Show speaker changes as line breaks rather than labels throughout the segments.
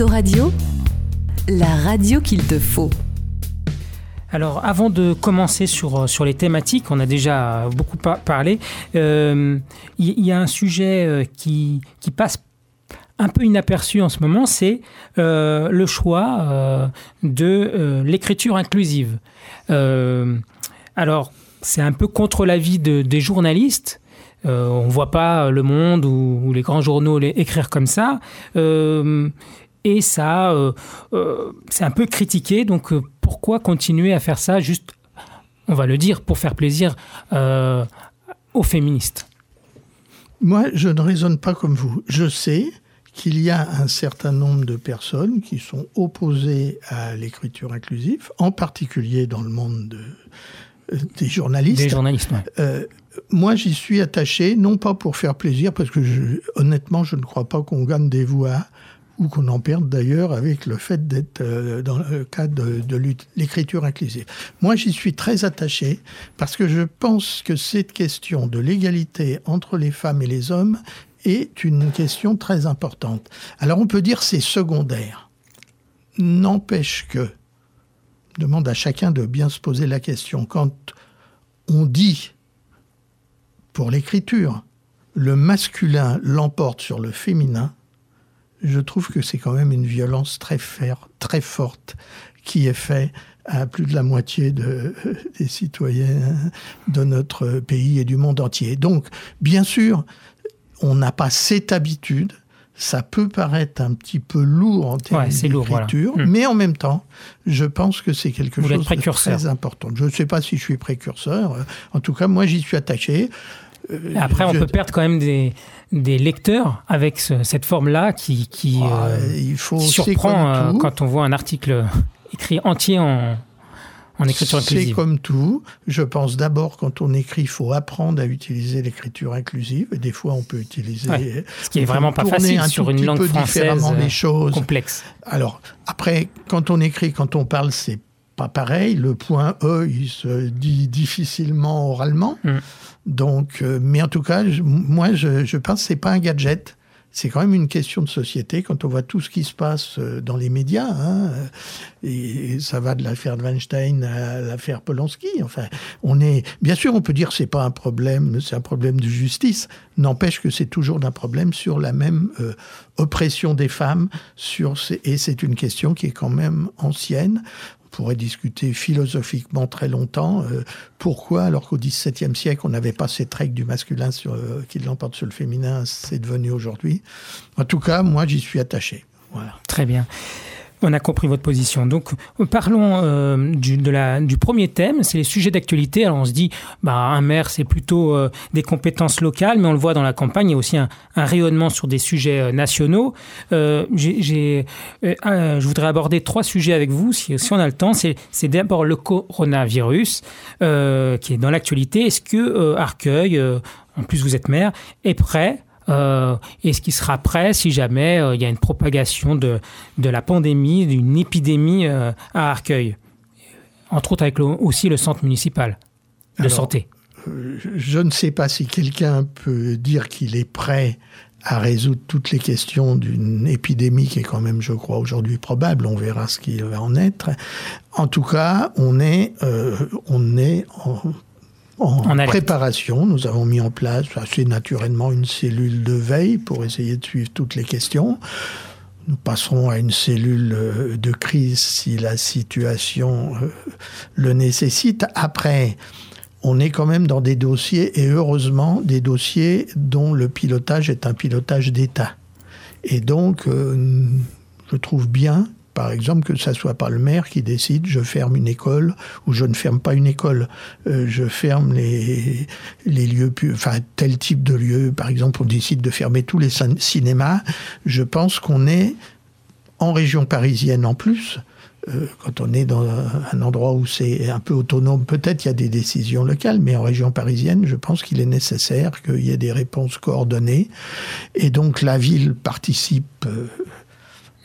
Autoradio, la radio qu'il te faut.
Alors, avant de commencer sur, sur les thématiques, on a déjà beaucoup parlé, euh, il y, a un sujet euh, qui, passe un peu inaperçu en ce moment, c'est euh, le choix de l'écriture inclusive. alors, c'est un peu contre l'avis de, des journalistes. on ne voit pas Le Monde ou, les grands journaux écrire comme ça. Et ça, c'est un peu critiqué. Donc, pourquoi continuer à faire ça juste, on va le dire, pour faire plaisir euh, aux féministes?
Moi, je ne raisonne pas comme vous. Je sais qu'il y a un certain nombre de personnes qui sont opposées à l'écriture inclusive, en particulier dans le monde euh, des journalistes.
Des journalistes,
euh, moi, j'y suis attaché, non pas pour faire plaisir, parce que honnêtement, je ne crois pas qu'on gagne des voix ou qu'on en perde d'ailleurs avec le fait d'être euh, dans le cadre de, l'écriture inclusive. Moi, j'y suis très attaché parce que je pense que cette question de l'égalité entre les femmes et les hommes est une question très importante. Alors on peut dire c'est secondaire. N'empêche que, demande à chacun de bien se poser la question, quand on dit pour l'écriture, le masculin l'emporte sur le féminin, je trouve que c'est quand même une violence très, très forte qui est faite à plus de la moitié de, des citoyens de notre pays et du monde entier. Donc, bien sûr, on n'a pas cette habitude. Ça peut paraître un petit peu lourd en termes d'écriture, hmm. mais en même temps, je pense que c'est quelque chose de très important. Je ne sais pas si je suis précurseur. En tout cas, moi, j'y suis attaché.
Après, on peut perdre quand même des, des lecteurs avec cette forme-là qui, qui, ah, euh, il faut, surprend euh, quand on voit un article écrit entier en, en écriture inclusive.
C'est comme tout. Je pense d'abord, quand on écrit, il faut apprendre à utiliser l'écriture inclusive. Et des fois, on peut utiliser.
ce qui est vraiment pas facile sur une langue française les euh, choses. complexe.
Alors, après, quand on écrit, quand on parle, c'est pas pareil. Le point E, il se dit difficilement oralement. Mm. Donc, euh, mais en tout cas, moi, je, pense que c'est pas un gadget. C'est quand même une question de société quand on voit tout ce qui se passe euh, dans les médias. Hein, et ça va de l'affaire de Weinstein à l'affaire Polanski. Enfin, on est bien sûr, on peut dire que c'est pas un problème, c'est un problème de justice. N'empêche que c'est toujours un problème sur la même euh, oppression des femmes. Sur et c'est une question qui est quand même ancienne pourrait discuter philosophiquement très longtemps. Euh, pourquoi, alors qu'au XVIIe siècle, on n'avait pas cette règle du masculin euh, qui l'emporte sur le féminin, c'est devenu aujourd'hui. En tout cas, moi, j'y suis attaché. Voilà.
Très bien. On a compris votre position. Donc, parlons euh, du, premier thème, c'est les sujets d'actualité. Alors, on se dit, bah, un maire, c'est plutôt euh, des compétences locales, mais on le voit dans la campagne, il y a aussi un, rayonnement sur des sujets euh, nationaux. j'ai, je voudrais aborder trois sujets avec vous, si, si on a le temps. C'est, d'abord le coronavirus, qui est dans l'actualité. Est-ce que Arcueil, en plus vous êtes maire, est prêt euh, et ce qui sera prêt si jamais euh, il y a une propagation de, de la pandémie, d'une épidémie euh, à Arcueil. Entre autres avec aussi le centre municipal de santé.
Je ne sais pas si quelqu'un peut dire qu'il est prêt à résoudre toutes les questions d'une épidémie qui est quand même, je crois, aujourd'hui probable. On verra ce qui va en être. En tout cas, on est, on est en en, préparation. Nous avons mis en place assez naturellement une cellule de veille pour essayer de suivre toutes les questions. Nous passerons à une cellule euh, de crise si la situation euh, le nécessite. Après, on est quand même dans des dossiers, et heureusement, des dossiers dont le pilotage est un pilotage d'État. Et donc, euh, je trouve bien par exemple, que ce soit pas le maire qui décide, je ferme une école ou je ne ferme pas une école, euh, je ferme les, les lieux, enfin tel type de lieu, par exemple, on décide de fermer tous les cinémas. Je pense qu'on est en région parisienne en plus. Euh, quand on est dans un endroit où c'est un peu autonome, peut-être il y a des décisions locales, mais en région parisienne, je pense qu'il est nécessaire qu'il y ait des réponses coordonnées. Et donc la ville participe euh,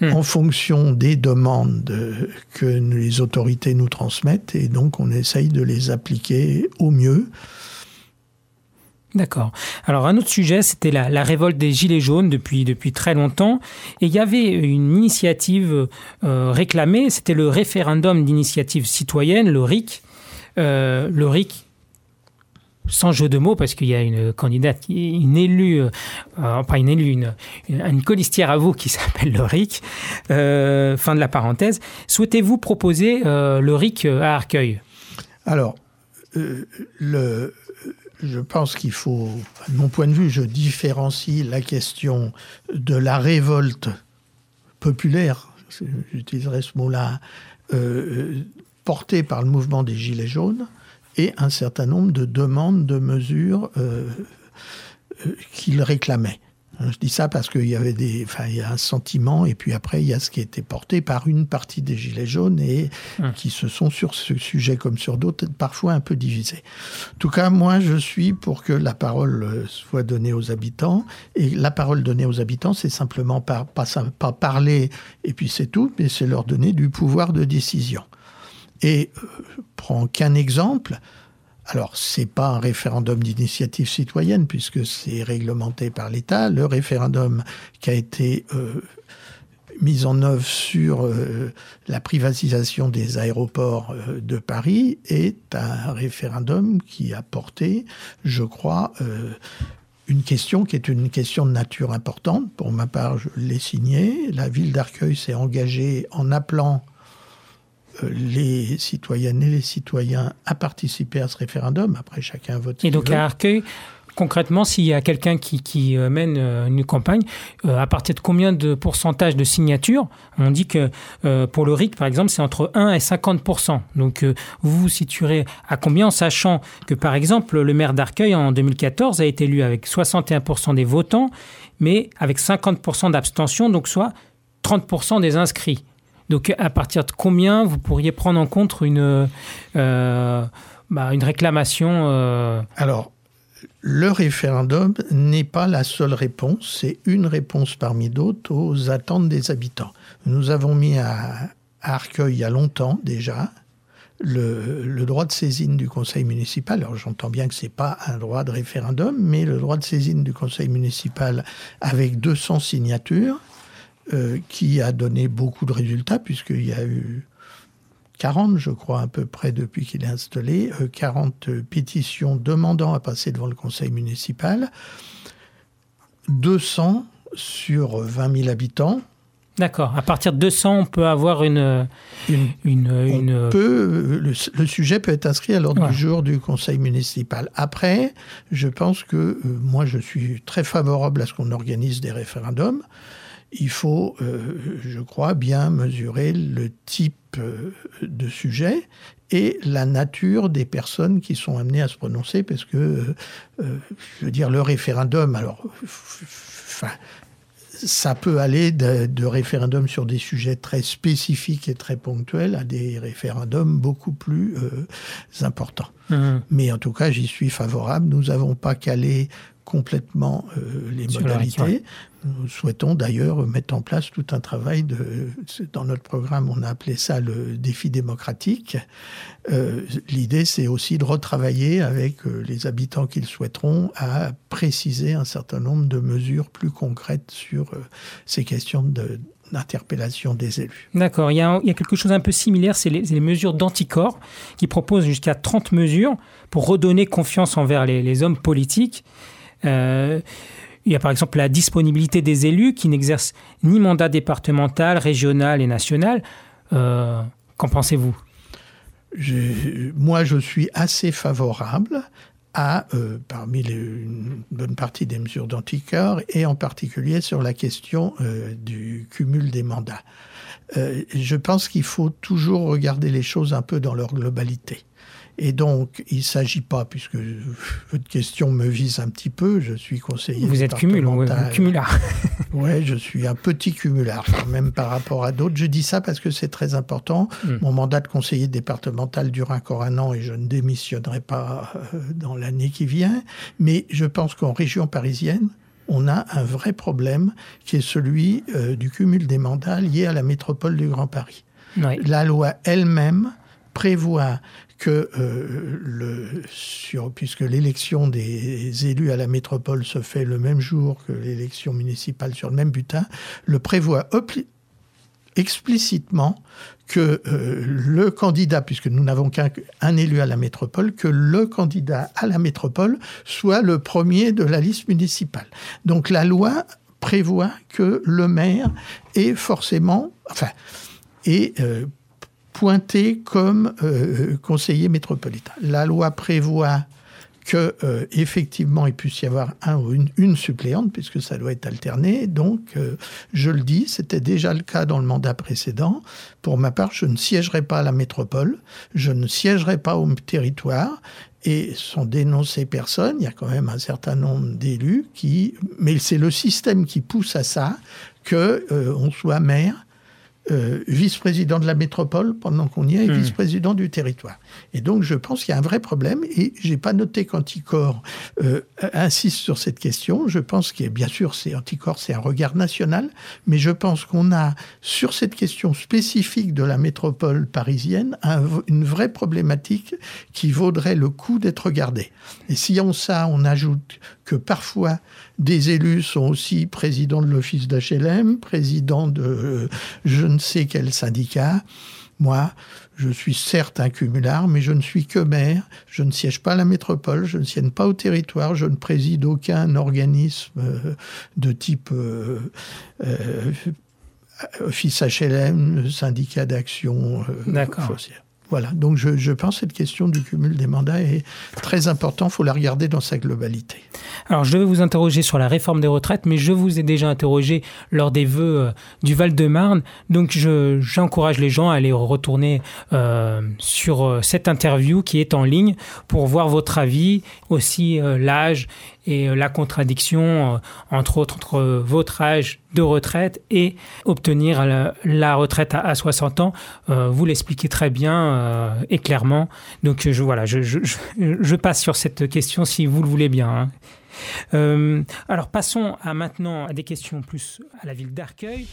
Hmm. en fonction des demandes que les autorités nous transmettent et donc on essaye de les appliquer au mieux.
D'accord. Alors un autre sujet, c'était la, révolte des Gilets jaunes depuis, depuis très longtemps. Et il y avait une initiative euh, réclamée, c'était le référendum d'initiative citoyenne, le RIC. Euh, le RIC, sans jeu de mots, parce qu'il y a une candidate, une élue, euh, pas une élue, une, colistière à vous qui s'appelle le RIC. fin de la parenthèse. Souhaitez-vous proposer le RIC à Arcueil?
Alors, je pense qu'il faut, de mon point de vue, je différencie la question de la révolte populaire, j'utiliserai ce mot-là, euh, portée par le mouvement des Gilets jaunes, et un certain nombre de demandes de mesures euh, euh, qu'il réclamait. Hein, je dis ça parce qu'il y avait des, enfin, il y a un sentiment, et puis après, il y a ce qui a été porté par une partie des Gilets jaunes et hum. qui se sont sur ce sujet comme sur d'autres parfois un peu divisés. En tout cas, moi, je suis pour que la parole euh, soit donnée aux habitants. Et la parole donnée aux habitants, c'est simplement pas, pas, pas parler et puis c'est tout, mais c'est leur donner du pouvoir de décision. Et euh, je prends qu'un exemple. Alors, ce n'est pas un référendum d'initiative citoyenne, puisque c'est réglementé par l'État. Le référendum qui a été euh, mis en œuvre sur euh, la privatisation des aéroports de Paris est un référendum qui a porté, je crois, une question qui est une question de nature importante. Pour ma part, je l'ai signé. La ville d'Arcueil s'est engagée en appelant les citoyennes et les citoyens à participer à ce référendum. Après, chacun vote.
Et donc, à Arcueil, concrètement, s'il y a quelqu'un qui, euh, mène euh, une campagne, euh, à partir de combien de pourcentage de signatures On dit que pour le RIC, par exemple, c'est entre 1 et 50 Donc, vous vous situerez à combien en sachant que, par exemple, le maire d'Arcueil en 2014 a été élu avec 61 des votants, mais avec 50 d'abstention, donc soit 30 des inscrits. Donc à partir de combien vous pourriez prendre en compte une, euh, bah, réclamation
euh Alors, le référendum n'est pas la seule réponse, c'est une réponse parmi d'autres aux attentes des habitants. Nous avons mis à, Arcueil il y a longtemps déjà le, le, droit de saisine du conseil municipal. Alors j'entends bien que ce n'est pas un droit de référendum, mais le droit de saisine du conseil municipal avec 200 signatures euh, qui a donné beaucoup de résultats, puisqu'il y a eu 40, je crois, à peu près depuis qu'il est installé, 40 euh, pétitions demandant à passer devant le conseil municipal, 200 sur 20 000 habitants.
D'accord. À partir de 200, on peut avoir une.
une, une, Peut, le, sujet peut être inscrit à l'ordre du jour du conseil municipal. Après, je pense que euh, moi, je suis très favorable à ce qu'on organise des référendums il faut, euh, je crois, bien mesurer le type euh, de sujet et la nature des personnes qui sont amenées à se prononcer, parce que, euh, je veux dire, le référendum, alors, enfin, ça peut aller de, référendums sur des sujets très spécifiques et très ponctuels à des référendums beaucoup plus importants. Mmh. Mais en tout cas, j'y suis favorable. Nous n'avons pas calé complètement euh, les modalités. Nous souhaitons d'ailleurs mettre en place tout un travail de, dans notre programme, on a appelé ça le défi démocratique. Euh, l'idée, c'est aussi de retravailler avec euh, les habitants qui le souhaiteront à préciser un certain nombre de mesures plus concrètes sur ces questions de, d'interpellation des élus.
D'accord. Il, y a quelque chose un peu similaire, c'est les, mesures d'anticorps qui proposent jusqu'à 30 mesures pour redonner confiance envers les, les hommes politiques. Euh, il y a par exemple la disponibilité des élus qui n'exercent ni mandat départemental, régional et national. Euh, qu'en pensez-vous?
Moi, je suis assez favorable à, euh, parmi une bonne partie des mesures d'anticorps, et en particulier sur la question du cumul des mandats. Je pense qu'il faut toujours regarder les choses un peu dans leur globalité. Et donc, il ne s'agit pas, puisque votre question me vise un petit peu, je suis conseiller.
Vous êtes cumul, cumulard.
oui, je suis un petit cumulard, quand même par rapport à d'autres. Je dis ça parce que c'est très important. Hmm. Mon mandat de conseiller départemental dure encore un an et je ne démissionnerai pas euh, dans l'année qui vient. Mais je pense qu'en région parisienne, on a un vrai problème qui est celui euh, du cumul des mandats lié à la métropole du Grand Paris. La loi elle-même prévoit que euh, le, sur, puisque l'élection des élus à la métropole se fait le même jour que l'élection municipale sur le même butin, le prévoit explicitement que euh, le candidat, puisque nous n'avons qu'un élu à la métropole, que le candidat à la métropole soit le premier de la liste municipale. Donc la loi prévoit que le maire est forcément, enfin, est euh, pointé comme euh, conseiller métropolitain. La loi prévoit que euh, effectivement il puisse y avoir un ou une, suppléante puisque ça doit être alterné. Donc, euh, je le dis, c'était déjà le cas dans le mandat précédent. Pour ma part, je ne siégerai pas à la métropole, je ne siégerai pas au territoire. Et sont dénoncées personnes, il y a quand même un certain nombre d'élus qui, mais c'est le système qui pousse à ça, que on soit maire euh, vice-président de la métropole pendant qu'on y est, hmm. vice-président du territoire. Et donc, je pense qu'il y a un vrai problème, et j'ai pas noté qu'Anticor euh, insiste sur cette question. Je pense qu'il bien sûr, c'est Anticor, c'est un regard national, mais je pense qu'on a, sur cette question spécifique de la métropole parisienne, une vraie problématique qui vaudrait le coup d'être regardée. Et si on ça, on ajoute que parfois des élus sont aussi présidents de l'office d'HLM, présidents de euh, je ne sais quel syndicat. Moi, je suis certes un cumulard, mais je ne suis que maire. Je ne siège pas à la métropole, je ne siège pas au territoire, je ne préside aucun organisme euh, de type euh, office HLM, syndicat d'action foncière. Voilà, donc je, pense que cette question du cumul des mandats est très importante, il faut la regarder dans sa globalité.
Alors je vais vous interroger sur la réforme des retraites, mais je vous ai déjà interrogé lors des vœux euh, du Val-de-Marne, donc j'encourage les gens à aller retourner euh, sur euh, cette interview qui est en ligne pour voir votre avis, aussi l'âge et la contradiction, entre entre votre âge de retraite et obtenir la, retraite à, 60 ans. Vous l'expliquez très bien et clairement. Donc je, voilà, je, passe sur cette question si vous le voulez bien. Hein. alors passons à maintenant à des questions plus à la ville d'Arcueil.